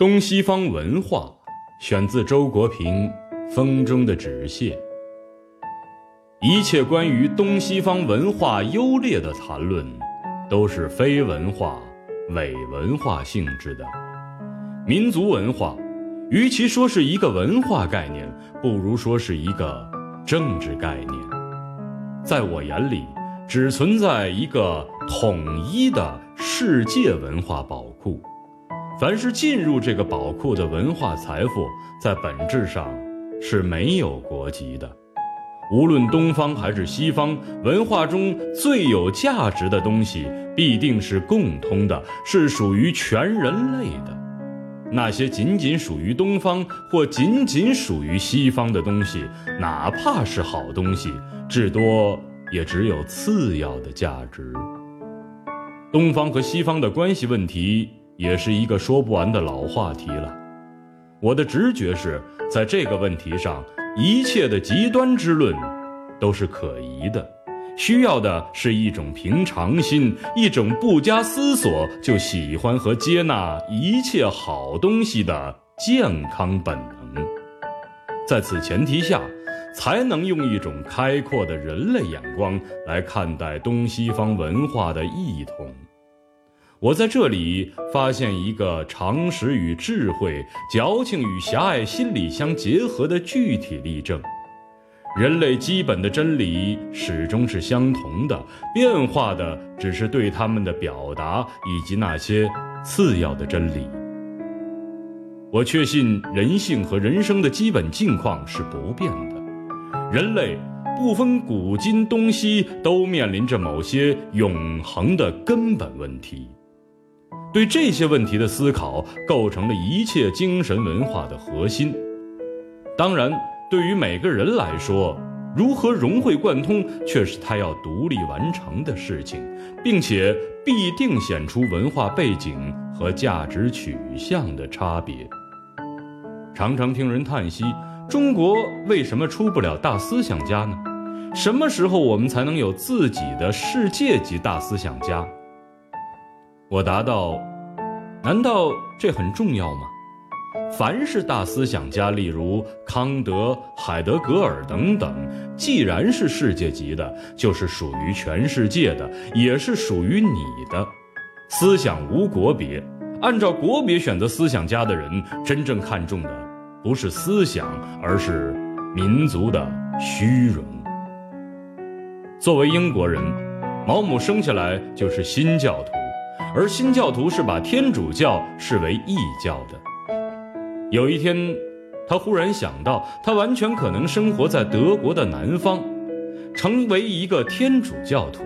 东西方文化，选自周国平《风中的纸屑》。一切关于东西方文化优劣的谈论，都是非文化、伪文化性质的。民族文化，与其说是一个文化概念，不如说是一个政治概念。在我眼里，只存在一个统一的世界文化宝库。凡是进入这个宝库的文化财富，在本质上是没有国籍的。无论东方还是西方，文化中最有价值的东西必定是共通的，是属于全人类的。那些仅仅属于东方或仅仅属于西方的东西，哪怕是好东西，至多也只有次要的价值。东方和西方的关系问题，也是一个说不完的老话题了。我的直觉是在这个问题上。一切的极端之论，都是可疑的。需要的是一种平常心，一种不加思索就喜欢和接纳一切好东西的健康本能。在此前提下，才能用一种开阔的人类眼光来看待东西方文化的异同。我在这里发现一个常识与智慧、矫情与狭隘心理相结合的具体例证：人类基本的真理始终是相同的，变化的只是对他们的表达以及那些次要的真理。我确信人性和人生的基本境况是不变的，人类不分古今东西，都面临着某些永恒的根本问题。对这些问题的思考，构成了一切精神文化的核心。当然，对于每个人来说，如何融会贯通，却是他要独立完成的事情，并且必定显出文化背景和价值取向的差别。常常听人叹息：中国为什么出不了大思想家呢？什么时候我们才能有自己的世界级大思想家？我答道：“难道这很重要吗？凡是大思想家，例如康德、海德格尔等等，既然是世界级的，就是属于全世界的，也是属于你的。思想无国别，按照国别选择思想家的人，真正看重的不是思想，而是民族的虚荣。作为英国人，毛姆生下来就是新教徒。”而新教徒是把天主教视为异教的。有一天，他忽然想到，他完全可能生活在德国的南方，成为一个天主教徒，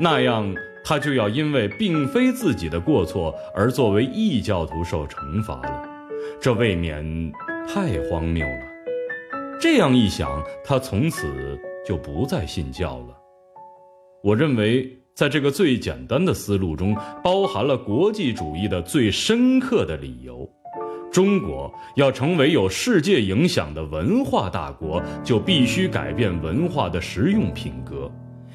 那样他就要因为并非自己的过错而作为异教徒受惩罚了，这未免太荒谬了。这样一想，他从此就不再信教了。我认为。在这个最简单的思路中，包含了国际主义的最深刻的理由。中国要成为有世界影响的文化大国，就必须改变文化的实用品格。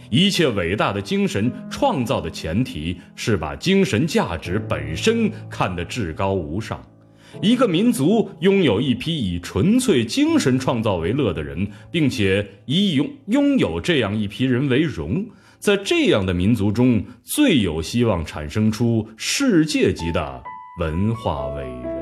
一切伟大的精神创造的前提是把精神价值本身看得至高无上。一个民族拥有一批以纯粹精神创造为乐的人，并且以拥拥有这样一批人为荣。在这样的民族中，最有希望产生出世界级的文化伟人。